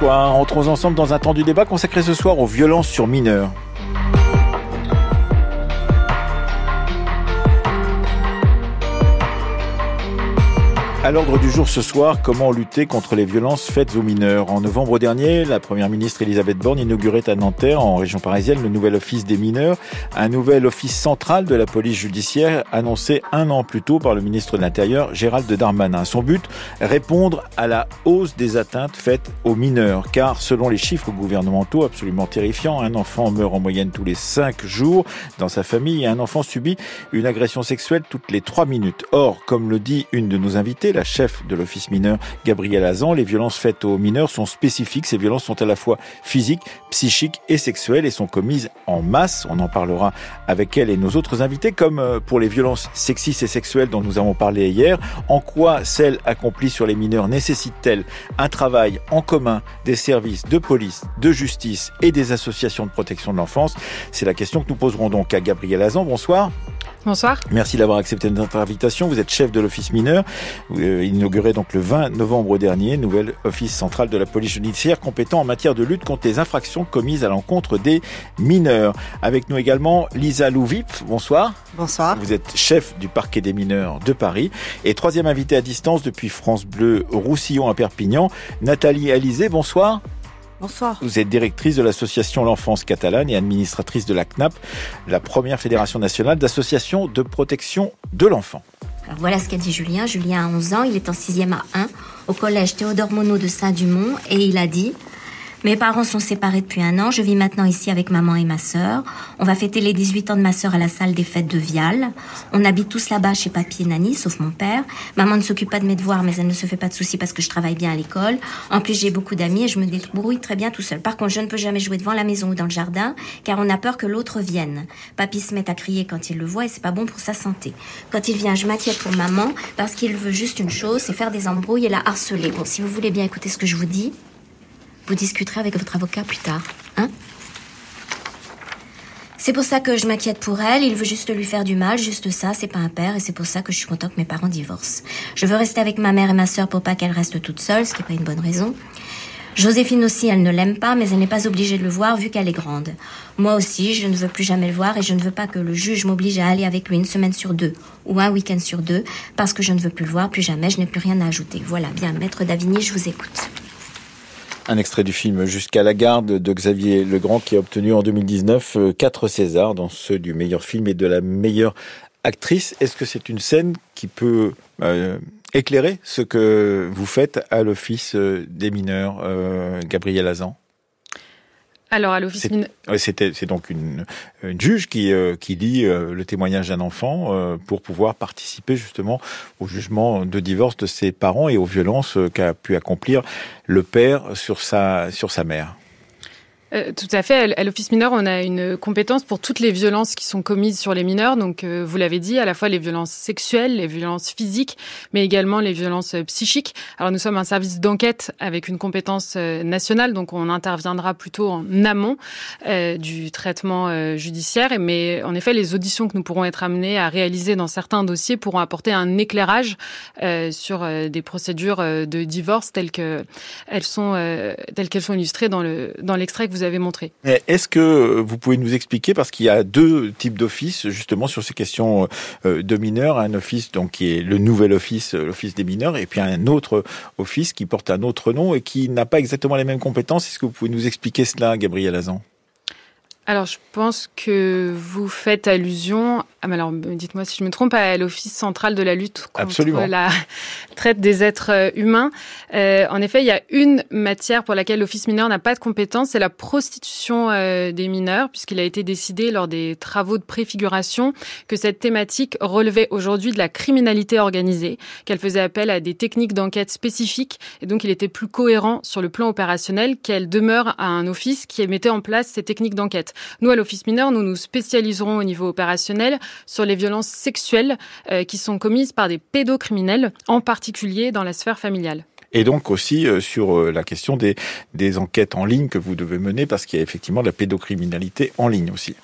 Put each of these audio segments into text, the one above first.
bonsoir. Entrons ensemble dans un temps du débat consacré ce soir aux violences sur mineurs. À l'ordre du jour ce soir, comment lutter contre les violences faites aux mineurs? En novembre dernier, la première ministre Elisabeth Borne inaugurait à Nanterre, en région parisienne, le nouvel office des mineurs, un nouvel office central de la police judiciaire annoncé un an plus tôt par le ministre de l'Intérieur, Gérald Darmanin. Son but, répondre à la hausse des atteintes faites aux mineurs, car selon les chiffres gouvernementaux absolument terrifiants, un enfant meurt en moyenne tous les cinq jours dans sa famille et un enfant subit une agression sexuelle toutes les trois minutes. Or, comme le dit une de nos invités, chef de l'office mineur, Gabrielle Azan. Les violences faites aux mineurs sont spécifiques. Ces violences sont à la fois physiques, psychiques et sexuelles et sont commises en masse. On en parlera avec elle et nos autres invités, comme euh, pour les violences sexistes et sexuelles dont nous avons parlé hier. En quoi celles accomplies sur les mineurs nécessitent-elles un travail en commun des services de police, de justice et des associations de protection de l'enfance? C'est la question que nous poserons donc à Gabrielle Azan. Bonsoir. Bonsoir. Merci d'avoir accepté notre invitation. Vous êtes chef de l'office mineur. Vous euh, inaugurez donc le 20 novembre dernier, nouvel office central de la police judiciaire compétent en matière de lutte contre les infractions commises à l'encontre des mineurs. Avec nous également Lisa Louvip. Bonsoir. Bonsoir. Vous êtes chef du parquet des mineurs de Paris. Et troisième invité à distance depuis France Bleu Roussillon à Perpignan, Nathalie Alizé. Bonsoir. Bonsoir. Vous êtes directrice de l'association L'Enfance Catalane et administratrice de la CNAP, la première fédération nationale d'associations de protection de l'enfant. Alors voilà ce qu'a dit Julien. Julien a 11 ans, il est en 6e à 1 au collège Théodore Monod de Saint-Dumont et il a dit mes parents sont séparés depuis un an. Je vis maintenant ici avec maman et ma sœur. On va fêter les 18 ans de ma sœur à la salle des fêtes de Vial. On habite tous là-bas chez papy et Nani, sauf mon père. Maman ne s'occupe pas de mes devoirs, mais elle ne se fait pas de soucis parce que je travaille bien à l'école. En plus, j'ai beaucoup d'amis et je me débrouille très bien tout seul. Par contre, je ne peux jamais jouer devant la maison ou dans le jardin, car on a peur que l'autre vienne. Papy se met à crier quand il le voit et c'est pas bon pour sa santé. Quand il vient, je m'inquiète pour maman parce qu'il veut juste une chose, c'est faire des embrouilles et la harceler. Bon, si vous voulez bien écouter ce que je vous dis, vous discuterez avec votre avocat plus tard, hein? C'est pour ça que je m'inquiète pour elle. Il veut juste lui faire du mal, juste ça. C'est pas un père et c'est pour ça que je suis content que mes parents divorcent. Je veux rester avec ma mère et ma sœur pour pas qu'elle reste toute seule, ce qui est pas une bonne raison. Joséphine aussi, elle ne l'aime pas, mais elle n'est pas obligée de le voir vu qu'elle est grande. Moi aussi, je ne veux plus jamais le voir et je ne veux pas que le juge m'oblige à aller avec lui une semaine sur deux ou un week-end sur deux parce que je ne veux plus le voir plus jamais. Je n'ai plus rien à ajouter. Voilà, bien, maître Davigny, je vous écoute. Un extrait du film Jusqu'à la garde de Xavier Legrand qui a obtenu en 2019 euh, quatre Césars, dans ceux du meilleur film et de la meilleure actrice. Est-ce que c'est une scène qui peut euh, éclairer ce que vous faites à l'Office euh, des mineurs, Gabriel Azan? Alors à l'office C'était c'est donc une, une, juge qui euh, qui lit euh, le témoignage d'un enfant euh, pour pouvoir participer justement au jugement de divorce de ses parents et aux violences qu'a pu accomplir le père sur sa sur sa mère. Euh, tout à fait. À l'office mineur, on a une compétence pour toutes les violences qui sont commises sur les mineurs. Donc, euh, vous l'avez dit, à la fois les violences sexuelles, les violences physiques, mais également les violences euh, psychiques. Alors, nous sommes un service d'enquête avec une compétence nationale, donc on interviendra plutôt en amont du traitement judiciaire. Mais en effet, les auditions que nous pourrons être amenés à réaliser dans certains dossiers pourront apporter un éclairage sur des procédures de divorce telles que elles sont telles qu'elles sont illustrées dans le dans l'extrait que vous montré. Est-ce que vous pouvez nous expliquer, parce qu'il y a deux types d'offices justement sur ces questions euh, de mineurs, un office donc qui est le nouvel office, euh, l'office des mineurs, et puis un autre office qui porte un autre nom et qui n'a pas exactement les mêmes compétences. Est-ce que vous pouvez nous expliquer cela, Gabriel Azan? Alors, je pense que vous faites allusion, ah, alors dites-moi si je me trompe, à l'Office central de la lutte contre la traite des êtres euh, humains. Euh, en effet, il y a une matière pour laquelle l'Office mineur n'a pas de compétence, c'est la prostitution euh, des mineurs, puisqu'il a été décidé lors des travaux de préfiguration que cette thématique relevait aujourd'hui de la criminalité organisée, qu'elle faisait appel à des techniques d'enquête spécifiques, et donc il était plus cohérent sur le plan opérationnel qu'elle demeure à un office qui mettait en place ces techniques d'enquête. Nous, à l'Office mineur, nous nous spécialiserons au niveau opérationnel sur les violences sexuelles euh, qui sont commises par des pédocriminels, en particulier dans la sphère familiale et donc aussi euh, sur euh, la question des, des enquêtes en ligne que vous devez mener parce qu'il y a effectivement de la pédocriminalité en ligne aussi.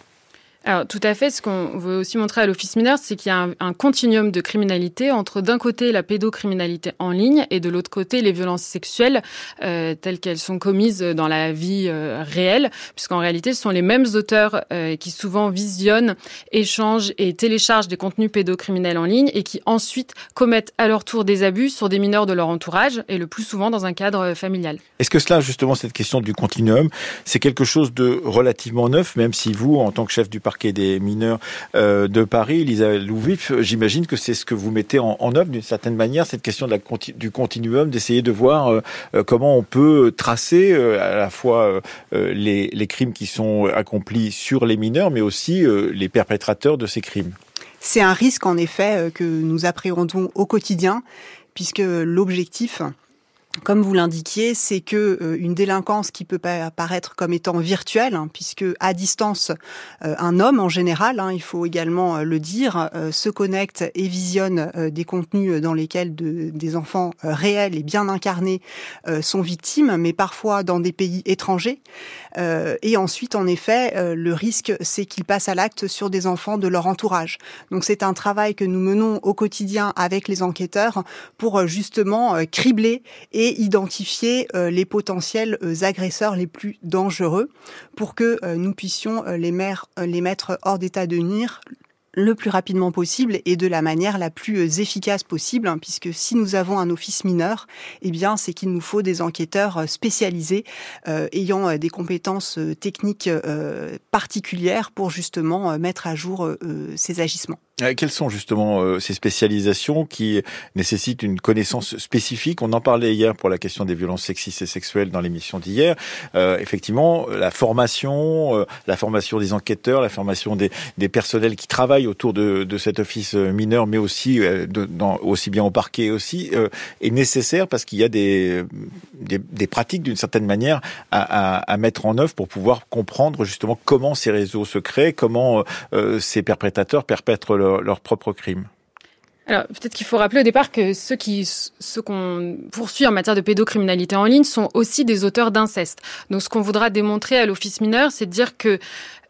Alors tout à fait, ce qu'on veut aussi montrer à l'Office mineur, c'est qu'il y a un, continuum de criminalité entre d'un côté la pédocriminalité en ligne et de l'autre côté les violences sexuelles euh, telles qu'elles sont commises dans la vie euh, réelle, puisqu'en réalité ce sont les mêmes auteurs euh, qui souvent visionnent, échangent et téléchargent des contenus pédocriminels en ligne et qui ensuite commettent à leur tour des abus sur des mineurs de leur entourage et le plus souvent dans un cadre familial. Est-ce que cela, justement, cette question du continuum, c'est quelque chose de relativement neuf, même si vous, en tant que chef du parc parquet des mineurs euh, de Paris, Elisabeth Louvif, j'imagine que c'est ce que vous mettez en, œuvre d'une certaine manière, cette question du continuum, d'essayer de voir euh, euh, comment on peut tracer à la fois les, les crimes qui sont accomplis sur les mineurs, mais aussi les perpétrateurs de ces crimes. C'est un risque en effet que nous appréhendons au quotidien, puisque l'objectif, comme vous l'indiquiez, c'est que euh, une délinquance qui peut apparaître comme étant virtuelle, hein, puisque à distance, euh, un homme en général, hein, il faut également euh, le dire, se connecte et visionne des contenus dans lesquels des enfants réels et bien incarnés sont victimes, mais parfois dans des pays étrangers. et ensuite, en effet, le risque, c'est qu'ils passent à l'acte sur des enfants de leur entourage. Donc c'est un travail que nous menons au quotidien avec les enquêteurs pour justement cribler et et identifier euh, les potentiels euh, agresseurs les plus dangereux pour que euh, nous puissions les, les mettre hors d'état de nuire le plus rapidement possible et de la manière la plus efficace possible, hein, puisque si nous avons un office mineur, eh bien, c'est qu'il nous faut des enquêteurs spécialisés ayant des compétences techniques particulières pour justement mettre à jour ces agissements. Euh, quelles sont justement euh, ces spécialisations qui nécessitent une connaissance spécifique? On en parlait hier pour la question des violences sexistes et sexuelles dans l'émission d'hier. Euh, effectivement, la formation, la formation des enquêteurs, la formation des personnels qui travaillent autour de, cet office mineur, mais aussi dans, aussi bien au parquet aussi, est nécessaire parce qu'il y a des, des, pratiques d'une certaine manière à, à, mettre en œuvre pour pouvoir comprendre justement comment ces réseaux se créent, comment ces perpétrateurs perpètrent leur, propre crime. Alors peut-être qu'il faut rappeler au départ que ceux qui ceux qu'on poursuit en matière de pédocriminalité en ligne sont aussi des auteurs d'inceste. Donc ce qu'on voudra démontrer à l'office mineur, c'est de dire que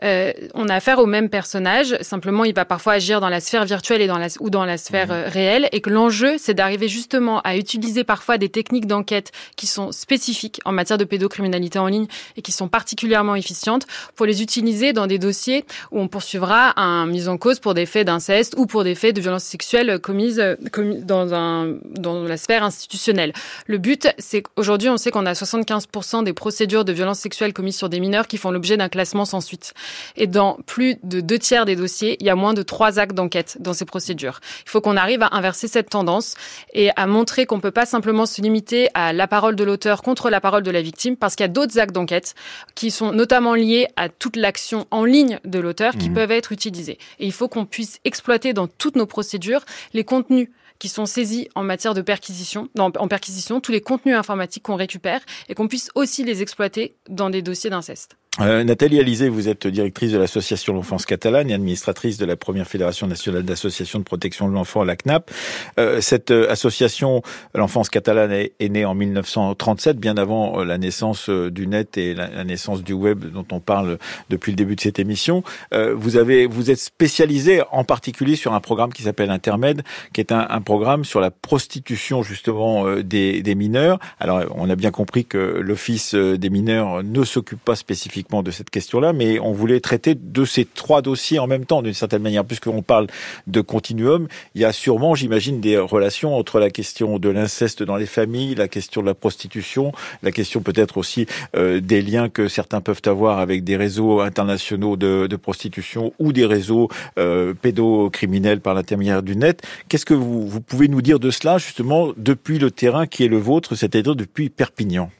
euh, on a affaire au même personnage, simplement il va parfois agir dans la sphère virtuelle et dans la, ou dans la sphère mmh. euh, réelle, et que l'enjeu, c'est d'arriver justement à utiliser parfois des techniques d'enquête qui sont spécifiques en matière de pédocriminalité en ligne et qui sont particulièrement efficientes pour les utiliser dans des dossiers où on poursuivra un mise en cause pour des faits d'inceste ou pour des faits de violence sexuelle commises, commises dans, un, dans la sphère institutionnelle. Le but, c'est qu'aujourd'hui, on sait qu'on a 75% des procédures de violence sexuelle commises sur des mineurs qui font l'objet d'un classement sans suite. Et dans plus de deux tiers des dossiers, il y a moins de trois actes d'enquête dans ces procédures. Il faut qu'on arrive à inverser cette tendance et à montrer qu'on ne peut pas simplement se limiter à la parole de l'auteur contre la parole de la victime, parce qu'il y a d'autres actes d'enquête qui sont notamment liés à toute l'action en ligne de l'auteur qui mmh. peuvent être utilisés. Et il faut qu'on puisse exploiter dans toutes nos procédures les contenus qui sont saisis en matière de perquisition, en perquisition, tous les contenus informatiques qu'on récupère et qu'on puisse aussi les exploiter dans des dossiers d'inceste. Euh, Nathalie Alizé, vous êtes directrice de l'association L'Enfance Catalane et administratrice de la première fédération nationale d'associations de protection de l'enfant, la CNAP. Euh, cette euh, association, l'Enfance Catalane, est, née en 1937, bien avant euh, la naissance du net et la, naissance du web dont on parle depuis le début de cette émission. vous avez, vous êtes spécialisé en particulier sur un programme qui s'appelle Intermède, qui est un, un, programme sur la prostitution justement des, des mineurs. Alors, on a bien compris que l'Office des mineurs ne s'occupe pas spécifiquement de cette question-là, mais on voulait traiter de ces trois dossiers en même temps, d'une certaine manière, puisqu'on parle de continuum. Il y a sûrement, j'imagine, des relations entre la question de l'inceste dans les familles, la question de la prostitution, la question peut-être aussi euh, des liens que certains peuvent avoir avec des réseaux internationaux de, de prostitution ou des réseaux euh, pédocriminels par l'intermédiaire du net. Qu'est-ce que vous, vous pouvez nous dire de cela, justement, depuis le terrain qui est le vôtre, c'est-à-dire depuis Perpignan?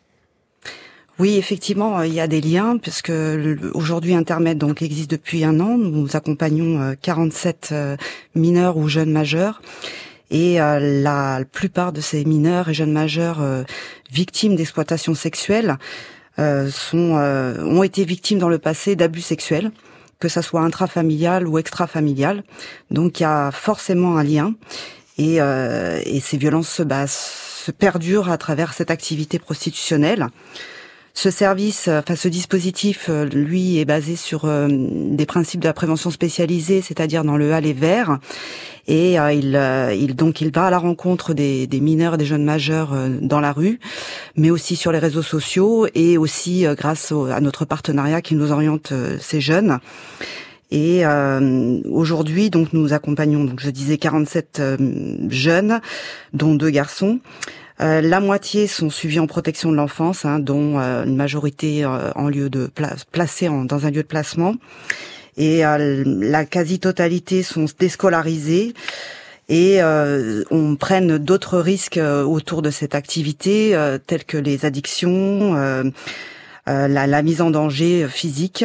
Oui, effectivement, euh, il y a des liens puisque aujourd'hui Intermed donc existe depuis un an. Nous accompagnons 47 euh, euh, mineurs ou jeunes majeurs. Et la plupart de ces mineurs et jeunes majeurs victimes d'exploitation sexuelle sont ont été victimes dans le passé d'abus sexuels, que ça soit intrafamilial ou extrafamilial. Donc il y a forcément un lien. Et, et ces violences se, se perdurent à travers cette activité prostitutionnelle. Ce service, enfin ce dispositif, lui, est basé sur des principes de la prévention spécialisée, c'est-à-dire dans le HAL et vert. Et il, il, donc il va à la rencontre des, des mineurs des jeunes majeurs dans la rue, mais aussi sur les réseaux sociaux et aussi grâce à notre partenariat qui nous oriente ces jeunes. Et euh, aujourd'hui, donc nous accompagnons, donc je disais 47 euh, jeunes, dont deux garçons. Euh, la moitié sont suivis en protection de l'enfance, hein, dont une majorité en lieu de placés dans un lieu de placement, et la quasi-totalité sont déscolarisés. Et on prenne d'autres risques autour de cette activité, tels que les addictions, la, mise en danger physique.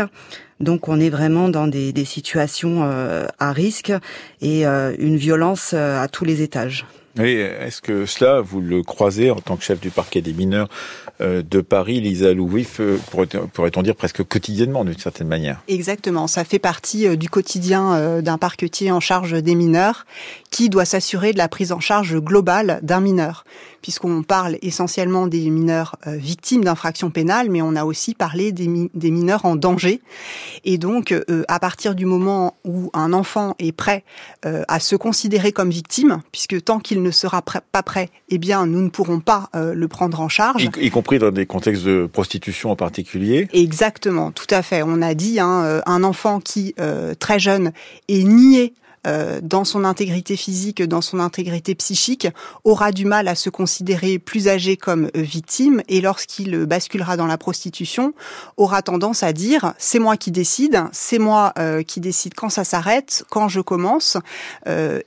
Donc on est vraiment dans des, situations euh, à risque et euh, une violence euh, à tous les étages. Est-ce que cela, vous le croisez en tant que chef du parquet des mineurs de Paris, Lisa Louis, pourrait-on dire presque quotidiennement d'une certaine manière? Exactement, ça fait partie du quotidien d'un parquetier en charge des mineurs qui doit s'assurer de la prise en charge globale d'un mineur. Puisqu'on parle essentiellement des mineurs euh, victimes d'infractions pénales, mais on a aussi parlé des, mineurs en danger. Et donc, euh, à partir du moment où un enfant est prêt euh, à se considérer comme victime, puisque tant qu'il ne sera pas prêt, eh bien, nous ne pourrons pas le prendre en charge. Y, compris dans des contextes de prostitution en particulier. Exactement, tout à fait. On a dit hein, un enfant qui, très jeune, est nié euh, dans son intégrité physique, dans son intégrité psychique, aura du mal à se considérer plus âgé comme euh, victime et lorsqu'il basculera dans la prostitution, aura tendance à dire c'est moi qui décide, c'est moi euh, qui décide quand ça s'arrête, quand je commence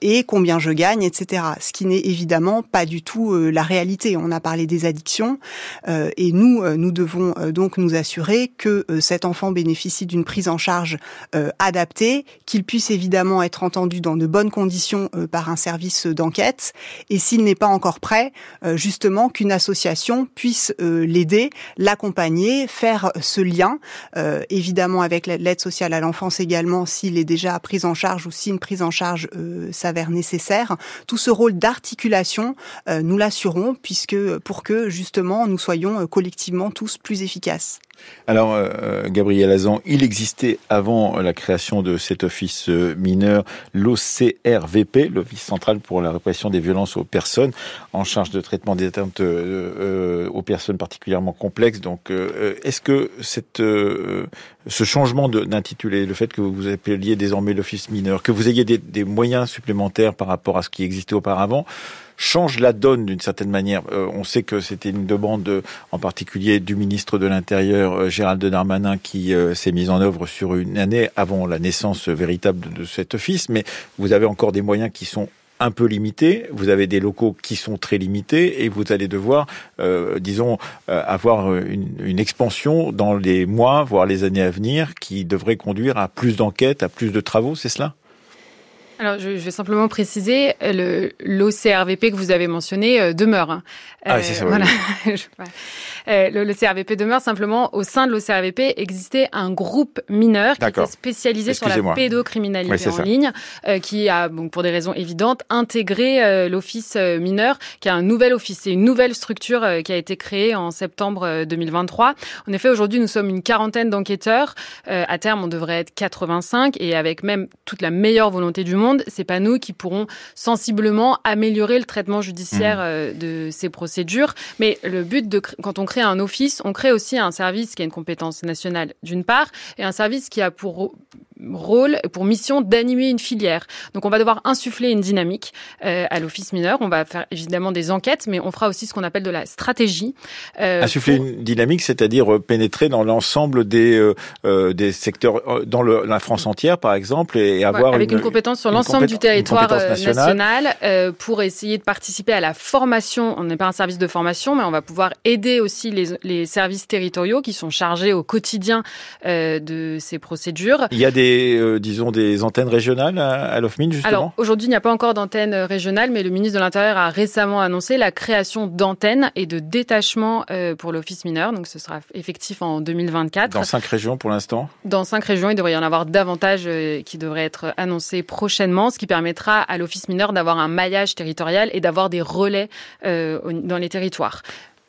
et combien je gagne, etc. Ce qui n'est évidemment pas du tout la réalité. On a parlé des addictions et nous, nous devons donc nous assurer que cet enfant bénéficie d'une prise en charge adaptée, qu'il puisse évidemment être entendu dans de bonnes conditions euh, par un service d'enquête et s'il n'est pas encore prêt, euh, justement qu'une association puisse euh, l'aider, l'accompagner, faire ce lien, évidemment avec l'aide sociale à l'enfance également s'il est déjà pris en charge ou si une prise en charge s'avère nécessaire. Tout ce rôle d'articulation, nous l'assurons puisque pour que justement nous soyons collectivement tous plus efficaces. Alors, euh, Gabriel Azan, il existait avant la création de cet office euh, mineur l'OCRVP, l'Office central pour la répression des violences aux personnes, en charge de traitement des atteintes euh, aux personnes particulièrement complexes. Donc, est-ce que cette, ce changement d'intitulé, le fait que vous appeliez désormais l'Office mineur, que vous ayez des, des moyens supplémentaires par rapport à ce qui existait auparavant, change la donne d'une certaine manière. Euh, on sait que c'était une demande en particulier du ministre de l'Intérieur euh, Gérald Darmanin qui euh, s'est mise en œuvre sur une année avant la naissance véritable de, cet office, mais vous avez encore des moyens qui sont un peu limités, vous avez des locaux qui sont très limités et vous allez devoir, disons, avoir une, une, expansion dans les mois, voire les années à venir, qui devrait conduire à plus d'enquêtes, à plus de travaux, c'est cela? Alors, je, vais simplement préciser, l'OCRVP que vous avez mentionné euh, demeure. Hein. Ah, c'est ça. Euh, voilà. Euh, le, CRVP demeure simplement au sein de l'OCRVP existait un groupe mineur qui était spécialisé sur la pédocriminalité en ligne, qui a, bon, pour des raisons évidentes, intégré l'office mineur, qui a un nouvel office. C'est une nouvelle structure qui a été créée en septembre 2023. En effet, aujourd'hui, nous sommes une quarantaine d'enquêteurs. à terme, on devrait être 85 et avec même toute la meilleure volonté du monde c'est pas nous qui pourrons sensiblement améliorer le traitement judiciaire mmh. euh, de ces procédures. Mais le but de quand on crée un office, on crée aussi un service qui a une compétence nationale d'une part et un service qui a pour rôle, pour mission d'animer une filière. Donc on va devoir insuffler une dynamique euh, à l'office mineur. On va faire évidemment des enquêtes, mais on fera aussi ce qu'on appelle de la stratégie. Euh, insuffler une dynamique, c'est-à-dire euh, pénétrer dans l'ensemble des euh, des secteurs dans le, la France entière, par exemple, et avoir avec une, compétence sur l'ensemble du territoire national pour essayer de participer à la formation. On n'est pas un service de formation, mais on va pouvoir aider aussi les, les services territoriaux qui sont chargés au quotidien de ces procédures. Il y a des euh, disons, des antennes régionales à, à l'OFMIN, justement Alors, aujourd'hui, il n'y a pas encore d'antenne régionale, mais le ministre de l'Intérieur a récemment annoncé la création d'antennes et de détachements euh, pour l'office mineur. Donc, ce sera effectif en 2024. Dans cinq régions pour l'instant Dans cinq régions, il devrait y en avoir davantage euh, qui devraient être annoncés prochainement, ce qui permettra à l'office mineur d'avoir un maillage territorial et d'avoir des relais dans les territoires.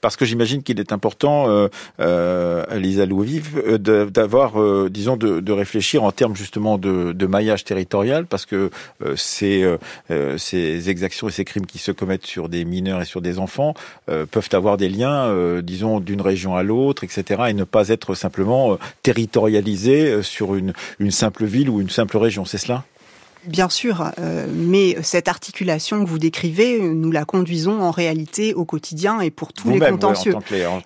Parce que j'imagine qu'il est important, euh, euh, euh, d'avoir, euh, disons, de, réfléchir en termes justement de, maillage territorial, parce que ces, ces exactions et ces crimes qui se commettent sur des mineurs et sur des enfants peuvent avoir des liens, disons, d'une région à l'autre, etc., et ne pas être simplement territorialisés sur une simple ville ou une simple région. C'est cela? Bien sûr, euh, mais cette articulation que vous décrivez, nous la conduisons en réalité au quotidien et pour tous les contentieux.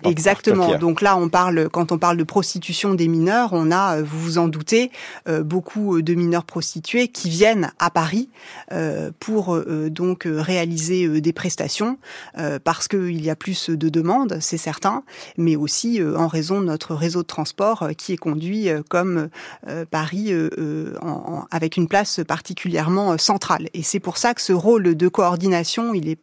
Exactement. Donc là, on parle quand on parle de prostitution des mineurs, on a, euh, vous vous en doutez, euh, beaucoup de mineurs prostitués qui viennent à Paris pour donc réaliser des prestations parce qu'il y a plus de demandes, c'est certain, mais aussi en raison de notre réseau de transport qui est conduit comme Paris en, avec une place particulière particulièrement euh, centrale. Et c'est pour ça que ce rôle de coordination, il est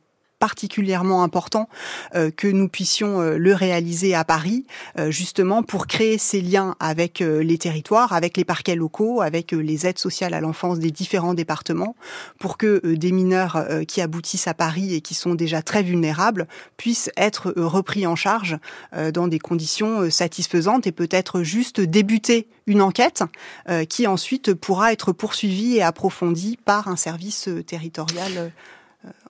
particulièrement important euh, que nous puissions euh, le réaliser à Paris, euh, justement pour créer ces liens avec les territoires, avec les parquets locaux, avec les aides sociales à l'enfance des différents départements, pour que des mineurs qui aboutissent à Paris et qui sont déjà très vulnérables puissent être repris en charge dans des conditions satisfaisantes et peut-être juste débuter une enquête qui ensuite pourra être poursuivie et approfondie par un service territorial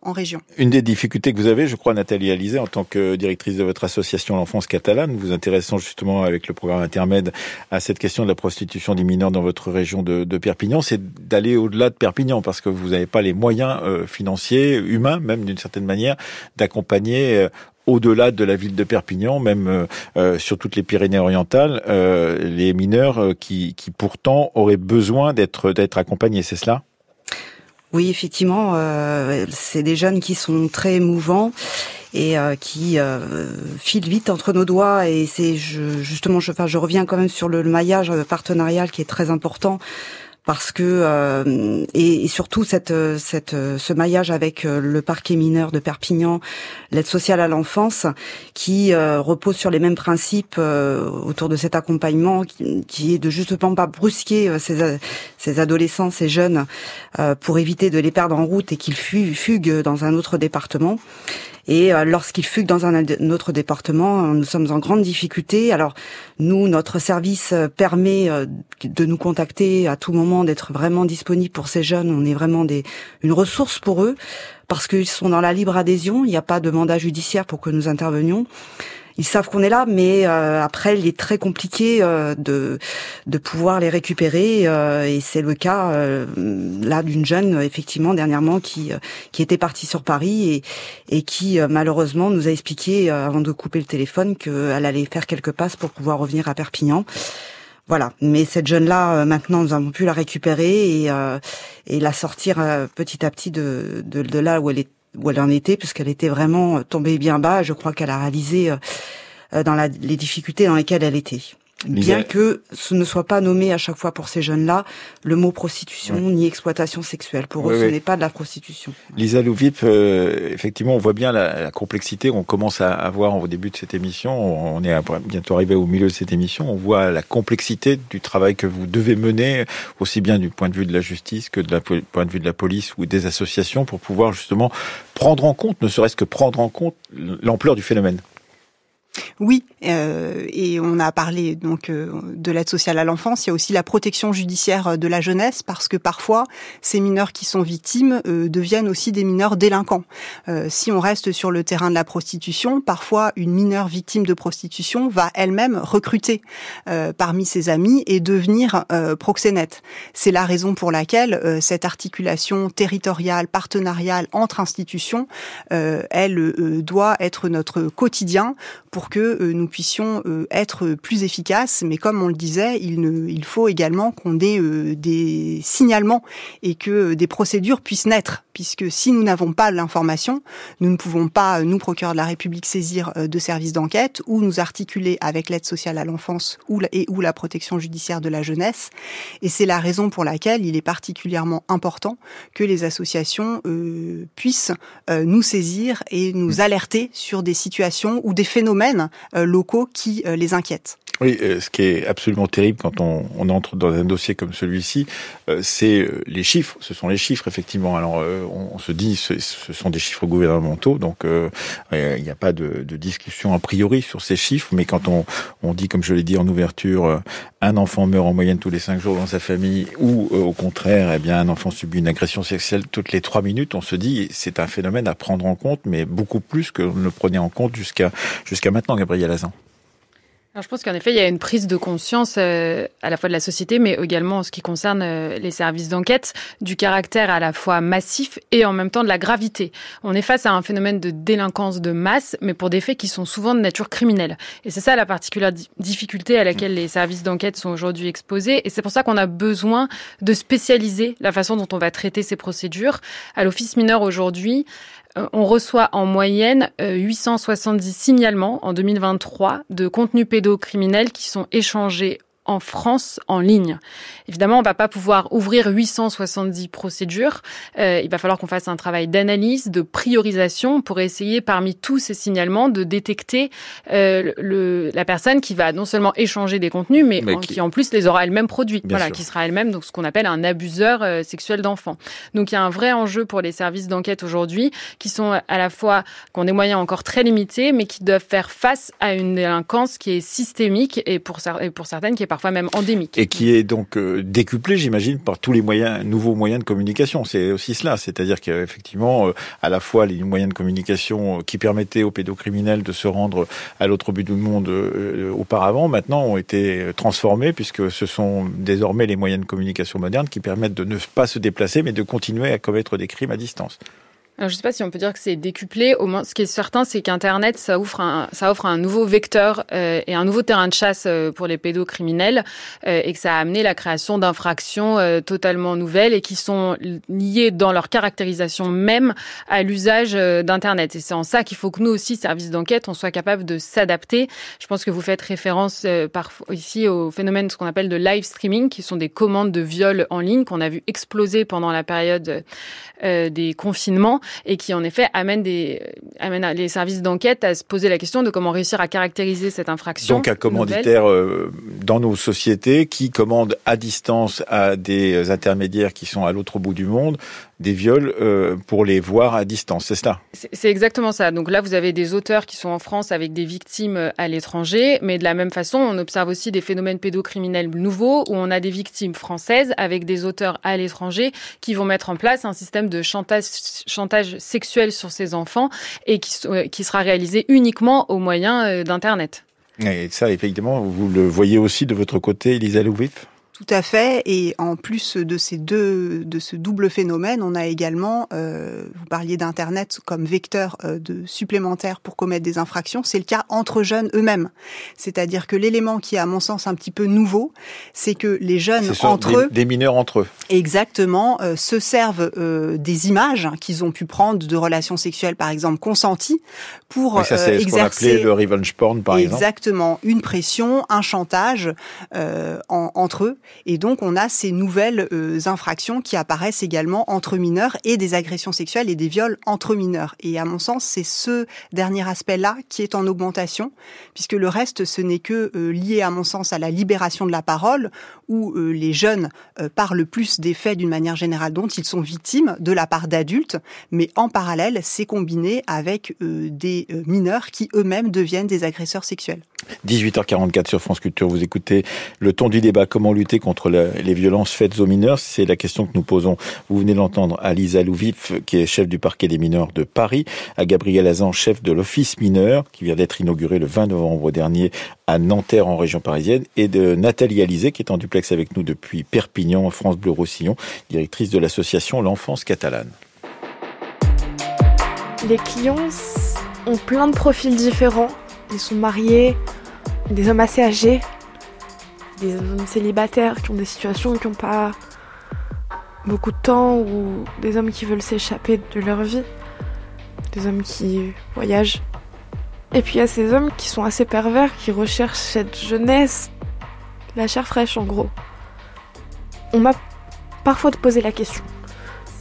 en région. Une des difficultés que vous avez, je crois, Nathalie Alizé, en tant que directrice de votre association L'Enfance Catalane, vous intéressant justement avec le programme intermède à cette question de la prostitution des mineurs dans votre région de, Perpignan, c'est d'aller au-delà de Perpignan parce que vous n'avez pas les moyens euh, financiers, humains, même d'une certaine manière, d'accompagner euh, au-delà de la ville de Perpignan, même euh, sur toutes les Pyrénées-Orientales, les mineurs qui, pourtant auraient besoin d'être accompagnés, c'est cela? Oui, effectivement, euh, c'est des jeunes qui sont très émouvants et euh, qui euh, filent vite entre nos doigts. Et c'est justement, je, enfin, je reviens quand même sur le maillage partenarial qui est très important parce que euh, et, surtout ce maillage avec euh, le parquet mineur de Perpignan, l'aide sociale à l'enfance, qui euh, repose sur les mêmes principes autour de cet accompagnement, qui, est de justement pas brusquer ces, ces adolescents, ces jeunes, pour éviter de les perdre en route et qu'ils fuguent dans un autre département. Et euh, lorsqu'ils fuguent dans un, autre département, nous sommes en grande difficulté. Alors nous, notre service euh, permet euh, de nous contacter à tout moment, d'être vraiment disponible pour ces jeunes. On est vraiment une ressource pour eux parce qu'ils sont dans la libre adhésion. Il n'y a pas de mandat judiciaire pour que nous intervenions ils savent qu'on est là, mais euh, après, il est très compliqué euh, de de pouvoir les récupérer. Euh, et c'est le cas là d'une jeune, effectivement, dernièrement, qui qui était partie sur Paris et et qui malheureusement nous a expliqué avant de couper le téléphone qu'elle allait faire quelques passes pour pouvoir revenir à Perpignan. Voilà. Mais cette jeune-là, maintenant, nous avons pu la récupérer et, et la sortir petit à petit de, de, de là où elle est où elle en était, puisqu'elle était vraiment tombée bien bas. Je crois qu'elle a réalisé euh, dans la, les difficultés dans lesquelles elle était. Bien que ce ne soit pas nommé à chaque fois pour ces jeunes-là le mot prostitution ni exploitation sexuelle. Pour eux, ce n'est pas de la prostitution. Lisa Louvip, euh, effectivement, on voit bien la, la, complexité. On commence à, à voir au début de cette émission. On est bientôt arrivé au milieu de cette émission. On voit la complexité du travail que vous devez mener, aussi bien du point de vue de la justice que du point de vue de la police ou des associations, pour pouvoir justement prendre en compte, ne serait-ce que prendre en compte l'ampleur du phénomène. Oui, euh, et on a parlé donc euh, de l'aide sociale à l'enfance. Il y a aussi la protection judiciaire de la jeunesse parce que parfois ces mineurs qui sont victimes euh, deviennent aussi des mineurs délinquants. si on reste sur le terrain de la prostitution, parfois une mineure victime de prostitution va elle-même recruter parmi ses amis et devenir proxénète. C'est la raison pour laquelle cette articulation territoriale, partenariale entre institutions, elle doit être notre quotidien pour que euh, nous puissions euh, être plus efficaces. Mais comme on le disait, il, ne, il faut également qu'on ait euh, des signalements et que des procédures puissent naître. Puisque si nous n'avons pas l'information, nous ne pouvons pas, nous, procureurs de la République, saisir de services d'enquête ou nous articuler avec l'aide sociale à l'enfance ou et ou la protection judiciaire de la jeunesse. Et c'est la raison pour laquelle il est particulièrement important que les associations puissent nous saisir et nous alerter sur des situations ou des phénomènes euh, locaux qui euh, les inquiètent. Oui, euh, ce qui est absolument terrible quand on, on entre dans un dossier comme celui-ci, euh, c'est euh, les chiffres. Ce sont les chiffres, effectivement. Alors, on, se dit, ce, ce, sont des chiffres gouvernementaux, donc il n'y a pas de, de, discussion a priori sur ces chiffres. Mais quand on, on dit, comme je l'ai dit en ouverture, un enfant meurt en moyenne tous les cinq jours dans sa famille, ou au contraire, eh bien, un enfant subit une agression sexuelle toutes les trois minutes, on se dit, c'est un phénomène à prendre en compte, mais beaucoup plus que ne prenait en compte jusqu'à jusqu'à maintenant, Gabriel Azan je pense qu'en effet, il y a une prise de conscience euh, à la fois de la société, mais également en ce qui concerne euh, les services d'enquête, du caractère à la fois massif et en même temps de la gravité. On est face à un phénomène de délinquance de masse, mais pour des faits qui sont souvent de nature criminelle. Et c'est ça la particulière difficulté à laquelle les services d'enquête sont aujourd'hui exposés. Et c'est pour ça qu'on a besoin de spécialiser la façon dont on va traiter ces procédures. À l'Office mineur aujourd'hui, on reçoit en moyenne 870 euh, signalements en 2023 de contenus pédocriminels qui sont échangés en France en ligne. Évidemment, on va pas pouvoir ouvrir 870 procédures. Euh, il va falloir qu'on fasse un travail d'analyse, de priorisation pour essayer parmi tous ces signalements de détecter euh, le, la personne qui va non seulement échanger des contenus, mais, qui... en plus les aura elle-même produits. voilà, qui sera elle-même donc ce qu'on appelle un abuseur euh, sexuel d'enfants. Donc il y a un vrai enjeu pour les services d'enquête aujourd'hui, qui sont à la fois qui ont des moyens encore très limités, mais qui doivent faire face à une délinquance qui est systémique et pour, et pour certaines qui est parfois même endémique. Et qui est donc euh, décuplé, j'imagine, par tous les moyens, nouveaux moyens de communication. C'est aussi cela, c'est-à-dire qu'effectivement, euh, à la fois les moyens de communication euh, qui permettaient aux pédocriminels de se rendre à l'autre bout du monde auparavant, maintenant ont été transformés puisque ce sont désormais les moyens de communication modernes qui permettent de ne pas se déplacer, mais de continuer à commettre des crimes à distance. Je ne sais pas si on peut dire que c'est décuplé. Au moins, ce qui est certain, c'est qu'Internet, ça offre un, ça offre un nouveau vecteur euh, et un nouveau terrain de chasse euh, pour les pédocriminels euh, et que ça a amené la création d'infractions totalement nouvelles et qui sont liées dans leur caractérisation même à l'usage d'Internet. Et c'est en ça qu'il faut que nous aussi, services d'enquête, on soit capable de s'adapter. Je pense que vous faites référence parfois ici au phénomène ce qu'on appelle de live streaming, qui sont des commandes de viol en ligne qu'on a vu exploser pendant la période des confinements et qui en effet amène, des, amène les services d'enquête à se poser la question de comment réussir à caractériser cette infraction. Donc un commanditaire euh, dans nos sociétés qui commande à distance à des intermédiaires qui sont à l'autre bout du monde des viols euh, pour les voir à distance, c'est cela? C'est exactement ça. Donc là, vous avez des auteurs qui sont en France avec des victimes euh, à l'étranger, mais de la même façon, on observe aussi des phénomènes pédocriminels nouveaux où on a des victimes françaises avec des auteurs à l'étranger qui vont mettre en place un système de chantage, chantage sexuel sur ces enfants et qui, euh, qui sera réalisé uniquement au moyen d'Internet. Et ça, effectivement, vous le voyez aussi de votre côté, Elisa Louvif tout à fait. Et en plus de ces deux, de ce double phénomène, on a également, euh, vous parliez d'Internet comme vecteur euh, de supplémentaire pour commettre des infractions. C'est le cas entre jeunes eux-mêmes. C'est-à-dire que l'élément qui est à mon sens un petit peu nouveau, c'est que les jeunes entre des, eux, des mineurs entre eux, exactement, euh, se servent euh, des images qu'ils ont pu prendre de relations sexuelles, par exemple consenties, pour ça, c'est ce qu'on appelait le revenge porn, par exemple. Exactement, une pression, un chantage en, entre eux et donc, on a ces nouvelles euh, infractions qui apparaissent également entre mineurs et des agressions sexuelles et des viols entre mineurs. Et à mon sens, c'est ce dernier aspect-là qui est en augmentation, puisque le reste, ce n'est que euh, lié, à mon sens, à la libération de la parole, où euh, les jeunes parlent plus des faits d'une manière générale dont ils sont victimes de la part d'adultes, mais en parallèle, c'est combiné avec des mineurs qui eux-mêmes deviennent des agresseurs sexuels. 18h44 sur France Culture, vous écoutez le ton du débat, comment lutter contre les violences faites aux mineurs C'est la question que nous posons. Vous venez d'entendre à Lisa Louvif, qui est chef du parquet des mineurs de Paris, à Gabriel Azan, chef de l'office mineur, qui vient d'être inauguré le 20 novembre dernier à Nanterre en région parisienne, et de Nathalie Alizé, qui est en duplex avec nous depuis Perpignan, France Bleu Roussillon, directrice de l'association L'Enfance Catalane. Les clients ont plein de profils différents. Ils sont mariés, des hommes assez âgés, des hommes célibataires qui ont des situations qui n'ont pas beaucoup de temps ou des hommes qui veulent s'échapper de leur vie, des hommes qui voyagent. Et puis il y a ces hommes qui sont assez pervers, qui recherchent cette jeunesse, la chair fraîche en gros. On m'a parfois posé la question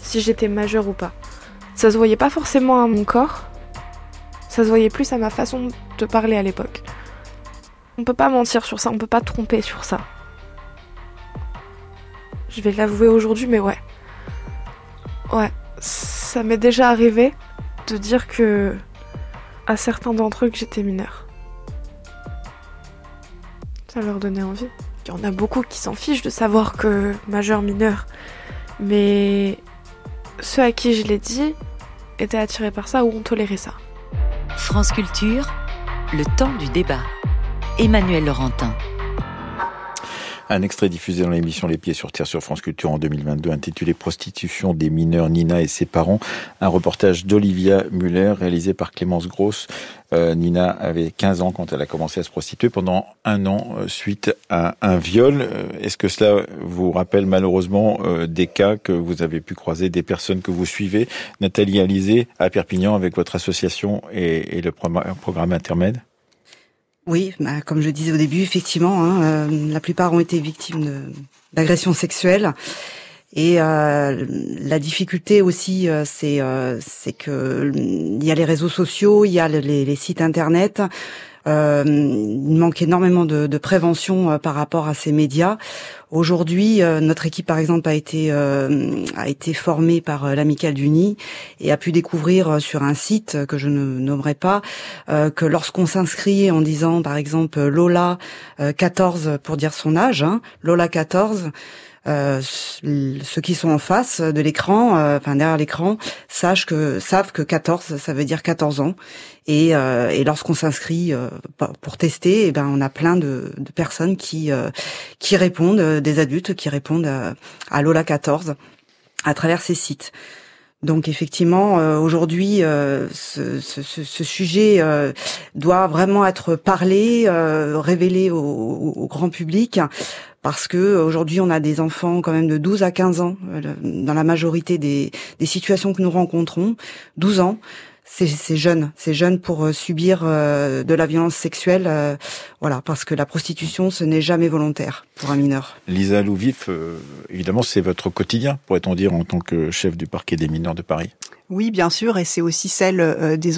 si j'étais majeure ou pas. Ça se voyait pas forcément à mon corps, ça se voyait plus à ma façon de parler à l'époque. On peut pas mentir sur ça, on peut pas tromper sur ça. Je vais l'avouer aujourd'hui, mais ouais. Ouais, ça m'est déjà arrivé de dire que à certains d'entre eux que j'étais mineure. Ça leur donnait envie. Il y en a beaucoup qui s'en fichent de savoir que majeur mineur. Mais ceux à qui je l'ai dit étaient attirés par ça ou ont toléré ça. France Culture, le temps du débat. Emmanuel Laurentin. Un extrait diffusé dans l'émission Les Pieds sur Terre sur France Culture en 2022 intitulé Prostitution des mineurs Nina et ses parents. Un reportage d'Olivia Muller réalisé par Clémence Grosse. Euh, Nina avait 15 ans quand elle a commencé à se prostituer pendant un an euh, suite à un viol. Euh, est-ce que cela vous rappelle malheureusement des cas que vous avez pu croiser, des personnes que vous suivez? Nathalie Alizé à Perpignan avec votre association et, et le programme intermède oui, bah, comme je disais au début, effectivement, hein, euh, la plupart ont été victimes d'agressions sexuelles. Et euh, la difficulté aussi, euh, c'est c'est que il y a les réseaux sociaux, il y a les, les sites internet. Euh, il manque énormément de, prévention euh, par rapport à ces médias. Aujourd'hui, euh, notre équipe, par exemple, a été a été formée par l'Amicale du Nid et a pu découvrir sur un site que je ne nommerai pas que lorsqu'on s'inscrit en disant, par exemple, Lola 14 pour dire son âge, hein, Lola 14. Euh, ceux qui sont en face de l'écran, euh, enfin derrière l'écran, sachent que savent que 14, ça veut dire 14 ans. Et, euh, et lorsqu'on s'inscrit pour tester, eh ben on a plein de, de personnes qui qui répondent, des adultes qui répondent à, Lola 14 à travers ces sites. Donc effectivement, aujourd'hui, ce, ce, ce, sujet doit vraiment être parlé, révélé au, au, grand public, parce que aujourd'hui on a des enfants quand même de 12 à 15 ans euh, dans la majorité des, des situations que nous rencontrons, 12 ans. C'est jeune, c'est jeune pour euh, subir euh, de la violence sexuelle, voilà, parce que la prostitution, ce n'est jamais volontaire pour un mineur. Lisa Louvif, évidemment, c'est votre quotidien, pourrait-on dire, en tant que chef du parquet des mineurs de Paris. Oui, bien sûr, et c'est aussi celle euh, des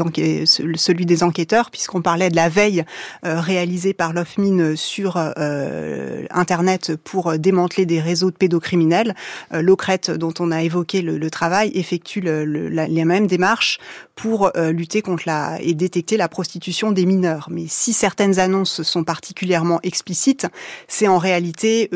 celui des enquêteurs, puisqu'on parlait de la veille euh, réalisée par l'OFMIN sur euh, Internet pour démanteler des réseaux de pédocriminels. L'OCRET, dont on a évoqué le, travail, effectue les mêmes démarches pour lutter contre la et détecter la prostitution des mineurs. Mais si certaines annonces sont particulièrement explicites, c'est en réalité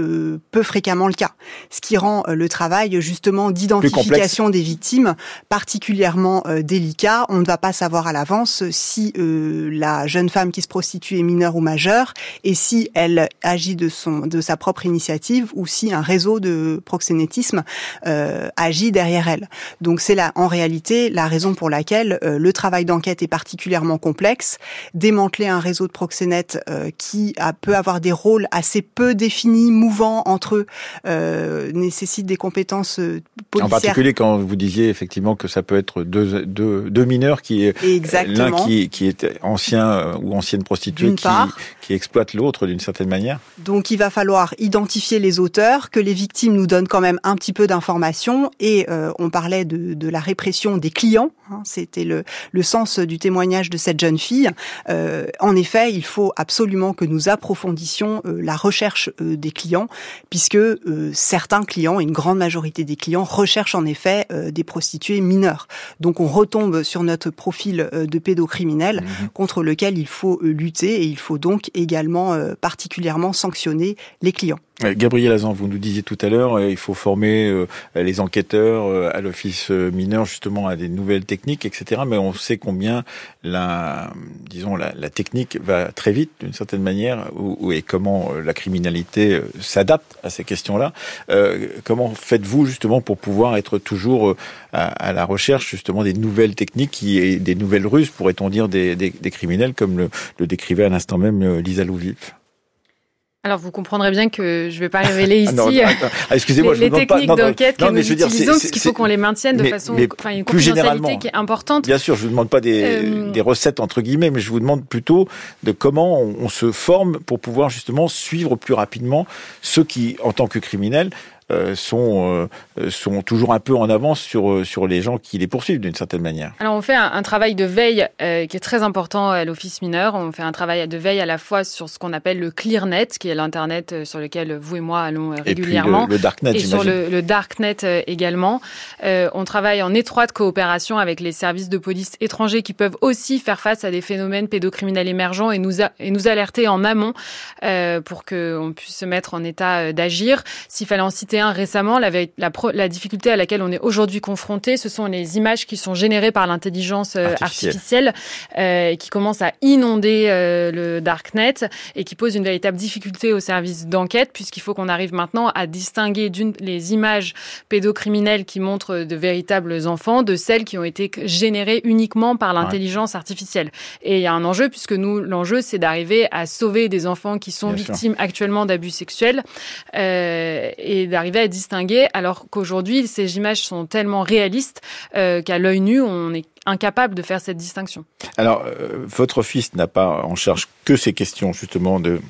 peu fréquemment le cas, ce qui rend le travail justement d'identification des victimes particulièrement euh, délicat. On ne va pas savoir à l'avance si euh, la jeune femme qui se prostitue est mineure ou majeure et si elle agit de son de sa propre initiative ou si un réseau de proxénétisme euh, agit derrière elle. Donc c'est là en réalité la raison pour laquelle le travail d'enquête est particulièrement complexe. Démanteler un réseau de proxénètes qui a, peut avoir des rôles assez peu définis, mouvants entre eux, nécessite des compétences policières. En particulier quand vous disiez effectivement que ça peut être deux, deux, deux mineurs qui l'un qui, qui est ancien euh, ou ancienne prostituée qui, qui exploite l'autre d'une certaine manière. Donc il va falloir identifier les auteurs, que les victimes nous donnent quand même un petit peu d'informations et euh, on parlait de, de, la répression des clients. Hein, C'était le, le sens du témoignage de cette jeune fille. Euh, en effet, il faut absolument que nous approfondissions euh, la recherche des clients, puisque certains clients, une grande majorité des clients, recherchent en effet des prostituées mineures. Donc on retombe sur notre profil euh, de pédocriminel mhm. contre lequel il faut euh, lutter et il faut donc également euh, particulièrement sanctionner les clients. Gabriel Azan, vous nous disiez tout à l'heure, euh, il faut former euh, les enquêteurs euh, à l'office mineur justement à des nouvelles techniques, etc. Mais on sait combien la, disons, la, technique va très vite d'une certaine manière, ou, et comment la criminalité s'adapte à ces questions-là. comment faites-vous justement pour pouvoir être toujours à, la recherche justement des nouvelles techniques, et des nouvelles ruses, pourrait-on dire, des, criminels, comme le, le décrivait à l'instant même Lisa Louvif alors vous comprendrez bien que je ne vais pas révéler ah ici ah, ah, excusez-moi, les, les techniques d'enquête que nous utilisons, parce qu'il faut qu'on les maintienne de façon, enfin une confidentialité qui est importante. Bien sûr, je vous demande pas des, euh, des, recettes entre guillemets, mais je vous demande plutôt de comment on, on se forme pour pouvoir justement suivre plus rapidement ceux qui, en tant que criminels, sont sont toujours un peu en avance sur sur les gens qui les poursuivent d'une certaine manière. Alors on fait un, travail de veille qui est très important à l'office mineur. On fait un travail de veille à la fois sur ce qu'on appelle le ClearNet, qui est l'internet sur lequel vous et moi allons régulièrement, et, le, Darknet, et sur le, le Darknet également. on travaille en étroite coopération avec les services de police étrangers qui peuvent aussi faire face à des phénomènes pédocriminels émergents et nous, et nous alerter en amont euh, pour qu'on puisse se mettre en état euh, d'agir. S'il fallait en citer récemment, la, la, la, difficulté à laquelle on est aujourd'hui confronté, ce sont les images qui sont générées par l'intelligence euh, artificielle, euh, qui commencent à inonder euh, le darknet et qui posent une véritable difficulté au service d'enquête puisqu'il faut qu'on arrive maintenant à distinguer d'une les images pédocriminelles qui montrent de véritables enfants de celles qui ont été générées uniquement par l'intelligence artificielle. Et il y a un enjeu puisque nous, l'enjeu, c'est d'arriver à sauver des enfants qui sont victimes actuellement d'abus sexuels euh, et d'arriver à distinguer, alors qu'aujourd'hui, ces images sont tellement réalistes euh, qu'à l'œil nu, on est incapable de faire cette distinction. Alors, euh, votre fils n'a pas en charge que ces questions justement de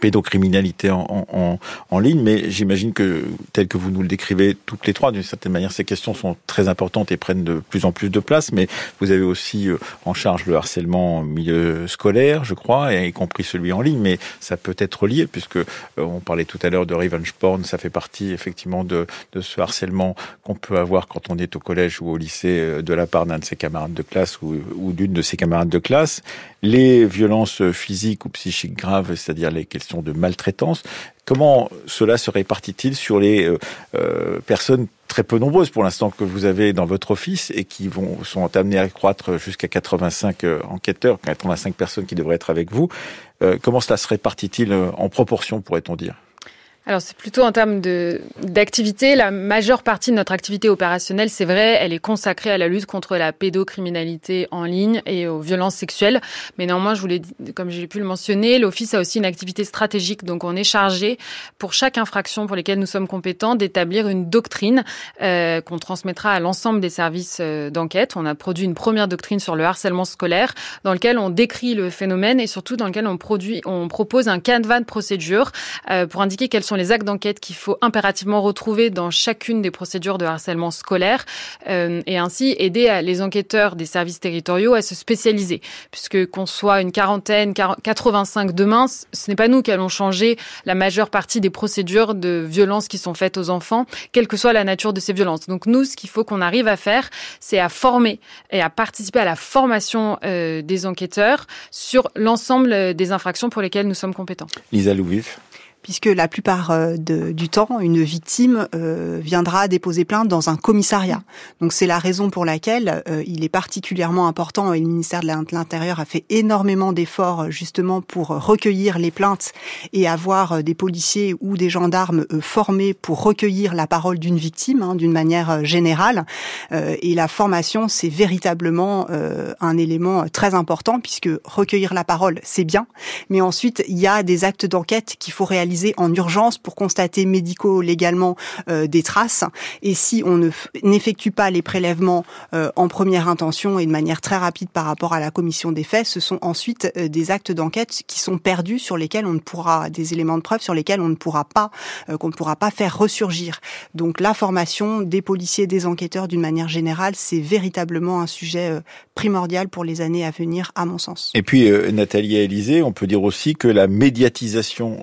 pédocriminalité en, en, en, ligne, mais j'imagine que, tel que vous nous le décrivez toutes les trois, d'une certaine manière, ces questions sont très importantes et prennent de plus en plus de place, mais vous avez aussi euh, en charge le harcèlement en milieu scolaire, je crois, et y compris celui en ligne, mais ça peut être lié, puisque euh, on parlait tout à l'heure de revenge porn, ça fait partie effectivement de, de ce harcèlement qu'on peut avoir quand on est au collège ou au lycée euh, de la part d'un de ses camarades de classe ou, ou d'une de ses camarades de classe. Les violences physiques ou psychiques graves, c'est-à-dire les de maltraitance. Comment cela se répartit-il sur les euh, euh, personnes très peu nombreuses pour l'instant que vous avez dans votre office et qui vont sont amenées à croître jusqu'à 85 euh, enquêteurs, 85 personnes qui devraient être avec vous Comment cela se répartit-il en proportion, pourrait-on dire? Alors c'est plutôt en termes d'activité. La majeure partie de notre activité opérationnelle, c'est vrai, elle est consacrée à la lutte contre la pédocriminalité en ligne et aux violences sexuelles. Mais néanmoins, je voulais, comme j'ai pu le mentionner, l'office a aussi une activité stratégique. Donc on est chargé pour chaque infraction pour lesquelles nous sommes compétents d'établir une doctrine euh, qu'on transmettra à l'ensemble des services euh, d'enquête. On a produit une première doctrine sur le harcèlement scolaire, dans lequel on décrit le phénomène et surtout dans lequel on produit, on propose un canevas de procédures euh, pour indiquer quelles sont les actes d'enquête qu'il faut impérativement retrouver dans chacune des procédures de harcèlement scolaire euh, et ainsi aider les enquêteurs des services territoriaux à se spécialiser. Puisque qu'on soit une quarantaine, 85 demain, ce n'est pas nous qui allons changer la majeure partie des procédures de violences qui sont faites aux enfants, quelle que soit la nature de ces violences. Donc nous, ce qu'il faut qu'on arrive à faire, c'est à former et à participer à la formation euh, des enquêteurs sur l'ensemble des infractions pour lesquelles nous sommes compétents. Lisa Louvif puisque la plupart euh, du temps, une victime euh, viendra déposer plainte dans un commissariat. Donc c'est la raison pour laquelle euh, il est particulièrement important, et le ministère de l'Intérieur a fait énormément d'efforts justement pour recueillir les plaintes et avoir des policiers ou des gendarmes formés pour recueillir la parole d'une victime hein, d'une manière générale. et la formation, c'est véritablement un élément très important, puisque recueillir la parole, c'est bien, mais ensuite, il y a des actes d'enquête qu'il faut réaliser en urgence pour constater médico-légalement euh, des traces. Et si on n'effectue pas les prélèvements euh, en première intention et de manière très rapide par rapport à la commission des faits, ce sont ensuite euh, des actes d'enquête qui sont perdus sur lesquels on ne pourra des éléments de preuve sur lesquels on ne pourra pas qu'on ne pourra pas faire ressurgir. Donc la formation des policiers, des enquêteurs d'une manière générale, c'est véritablement un sujet primordial pour les années à venir, à mon sens. Et puis Nathalie Élysée, on peut dire aussi que la médiatisation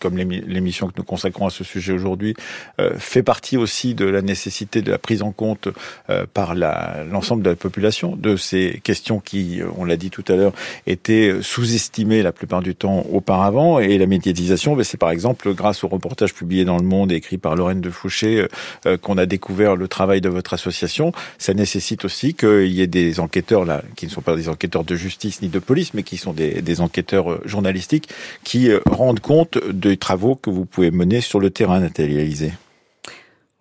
comme l'émission que nous consacrons à ce sujet aujourd'hui, euh, fait partie aussi de la nécessité de la prise en compte euh, par l'ensemble de la population de ces questions qui, euh, on l'a dit tout à l'heure, étaient sous-estimées la plupart du temps auparavant. Et la médiatisation, ben, c'est par exemple grâce au reportage publié dans Le Monde et écrit par Lorraine de Fouché qu'on a découvert le travail de votre association. Ça nécessite aussi qu'il y ait des enquêteurs là, qui ne sont pas des enquêteurs de justice ni de police, mais qui sont des, des enquêteurs journalistiques qui rendent compte des travaux que vous pouvez mener sur le terrain, Nathalie Alizé.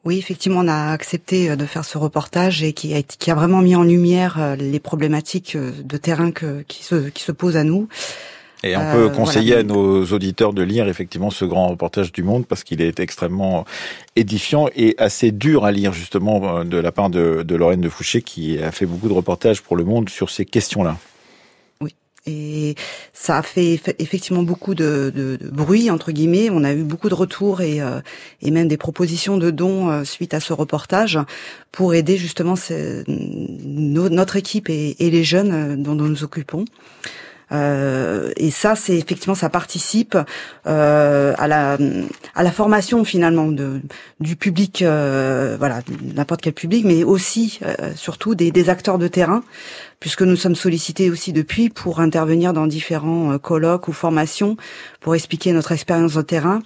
Oui, effectivement, on a accepté euh, de faire ce reportage et qui a, qui a vraiment mis en lumière euh, les problématiques euh, de terrain que, qui, se, qui se posent à nous. Et on peut conseiller à nos auditeurs de lire effectivement ce grand reportage du Monde parce qu'il est extrêmement édifiant et assez dur à lire justement de la part de, de Lorraine de Fouché qui a fait beaucoup de reportages pour le Monde sur ces questions-là. Et ça a fait effectivement beaucoup de, bruit entre guillemets. On a eu beaucoup de retours et, euh, même des propositions de dons euh, suite à ce reportage pour aider justement notre équipe et, et les jeunes euh, dont nous nous occupons. Euh, et ça, c'est effectivement, ça participe euh, à la à la formation finalement de du public, euh, voilà, n'importe quel public, mais aussi euh, surtout des, des acteurs de terrain, puisque nous sommes sollicités aussi depuis pour intervenir dans différents euh, colloques ou formations pour expliquer notre expérience de terrain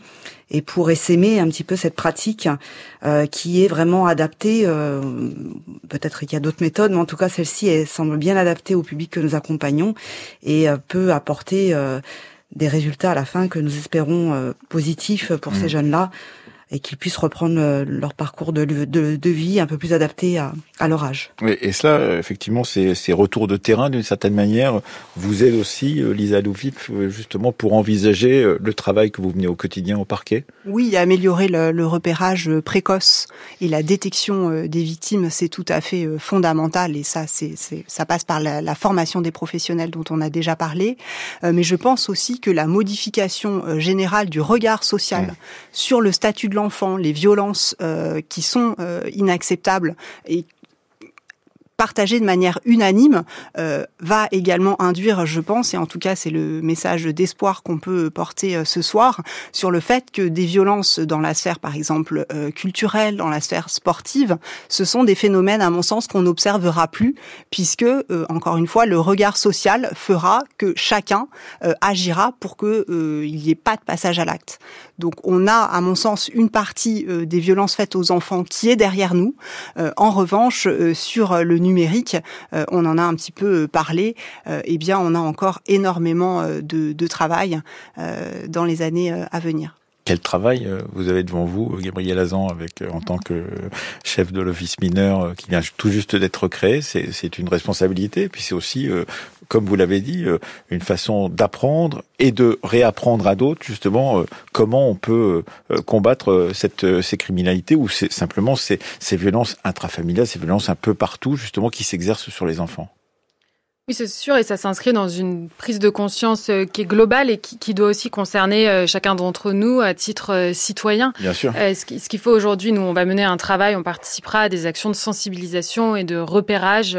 et pour essaimer un petit peu cette pratique euh, qui est vraiment adaptée. Euh, Peut-être qu'il y a d'autres méthodes, mais en tout cas celle-ci elle semble bien adaptée au public que nous accompagnons et euh, peut apporter euh, des résultats à la fin que nous espérons euh, positifs pour ces mmh. jeunes-là et qu'ils puissent reprendre euh, leur parcours de, de, de, vie un peu plus adapté à, à leur âge. Oui, et cela, effectivement, ces, ces retours de terrain, d'une certaine manière, vous aident aussi, euh, Lisa Louvif, euh, justement, pour envisager le travail que vous venez au quotidien au parquet Oui, améliorer le, le repérage précoce et la détection des victimes, c'est tout à fait fondamental, et ça, c'est, ça passe par la, la, formation des professionnels dont on a déjà parlé. Mais je pense aussi que la modification générale du regard social mmh. sur le statut de l'enfant, les violences euh, qui sont euh, inacceptables et partagé de manière unanime euh, va également induire, je pense, et en tout cas c'est le message d'espoir qu'on peut porter euh, ce soir, sur le fait que des violences dans la sphère, par exemple, euh, culturelle, dans la sphère sportive, ce sont des phénomènes, à mon sens, qu'on n'observera plus, puisque, euh, encore une fois, le regard social fera que chacun euh, agira pour qu'il n'y ait pas de passage à l'acte. Donc on a, à mon sens, une partie des violences faites aux enfants qui est derrière nous. en revanche, sur le numérique, euh, on en a un petit peu euh, parlé, euh, eh bien on a encore énormément de, de travail dans les années à venir. Quel travail vous avez devant vous, Gabriel Azan, avec en tant que chef de l'office mineur qui vient tout juste d'être créé. C'est une responsabilité, puis c'est aussi comme vous l'avez dit, euh, une façon d'apprendre et de réapprendre à d'autres justement euh, comment on peut euh, combattre cette, ces criminalités ou simplement ces, ces violences intrafamiliales, ces violences un peu partout justement qui s'exercent sur les enfants. Oui, c'est sûr, et ça s'inscrit dans une prise de conscience qui est globale et qui, qui doit aussi concerner chacun d'entre nous à titre citoyen. Bien sûr. Ce qu'il faut aujourd'hui, nous, on va mener un travail, on participera à des actions de sensibilisation et de repérage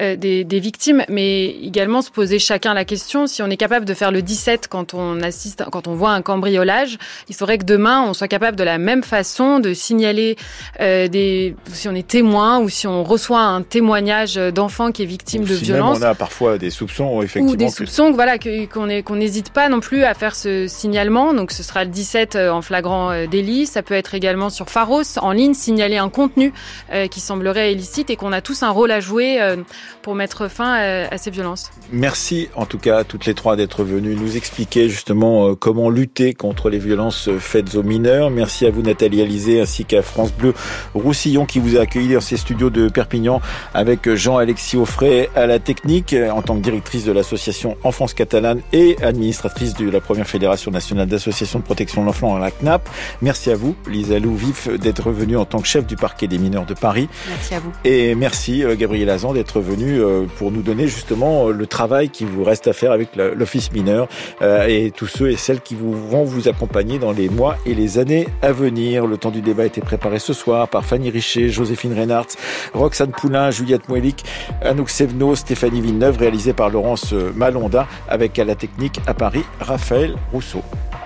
euh, des, des, victimes, mais également se poser chacun la question si on est capable de faire le 17 quand on assiste, quand on voit un cambriolage, il faudrait que demain on soit capable de la même façon de signaler euh, des, si on est témoin ou si on reçoit un témoignage d'enfant qui est victime de si violence. Même on a parfois des soupçons, effectivement. Ou des soupçons, voilà, qu'on qu'on n'hésite pas non plus à faire ce signalement. Donc ce sera le 17 euh, en flagrant euh, délit. Ça peut être également sur Pharos en ligne signaler un contenu euh, qui semblerait illicite et qu'on a tous un rôle à jouer pour mettre fin à, ces violences. Merci en tout cas à toutes les trois d'être venues nous expliquer justement euh, comment lutter contre les violences faites aux mineurs. Merci à vous Nathalie Alizé ainsi qu'à France Bleu Roussillon qui vous a accueilli dans ses studios de Perpignan avec Jean-Alexis Offray à la technique en tant que directrice de l'association Enfance catalane et administratrice de la première fédération nationale d'associations de protection de l'enfant à la CNAP. Merci à vous Lisa Lou Vif d'être venue en tant que chef du parquet des mineurs de Paris. Merci à vous. Et merci euh, Gabriel Azan d'être euh, pour nous donner justement euh, le travail qui vous reste à faire avec l'office mineur euh, et tous ceux et celles qui vont vous accompagner dans les mois et les années à venir. Le temps du débat a été préparé ce soir par Fanny Richer, Joséphine Reinhardt, Roxane Poulain, Juliette Mouelik, Anouk Sevno, Stéphanie Villeneuve, réalisé par Laurence Malonda avec à la technique à Paris Raphaël Rousseau.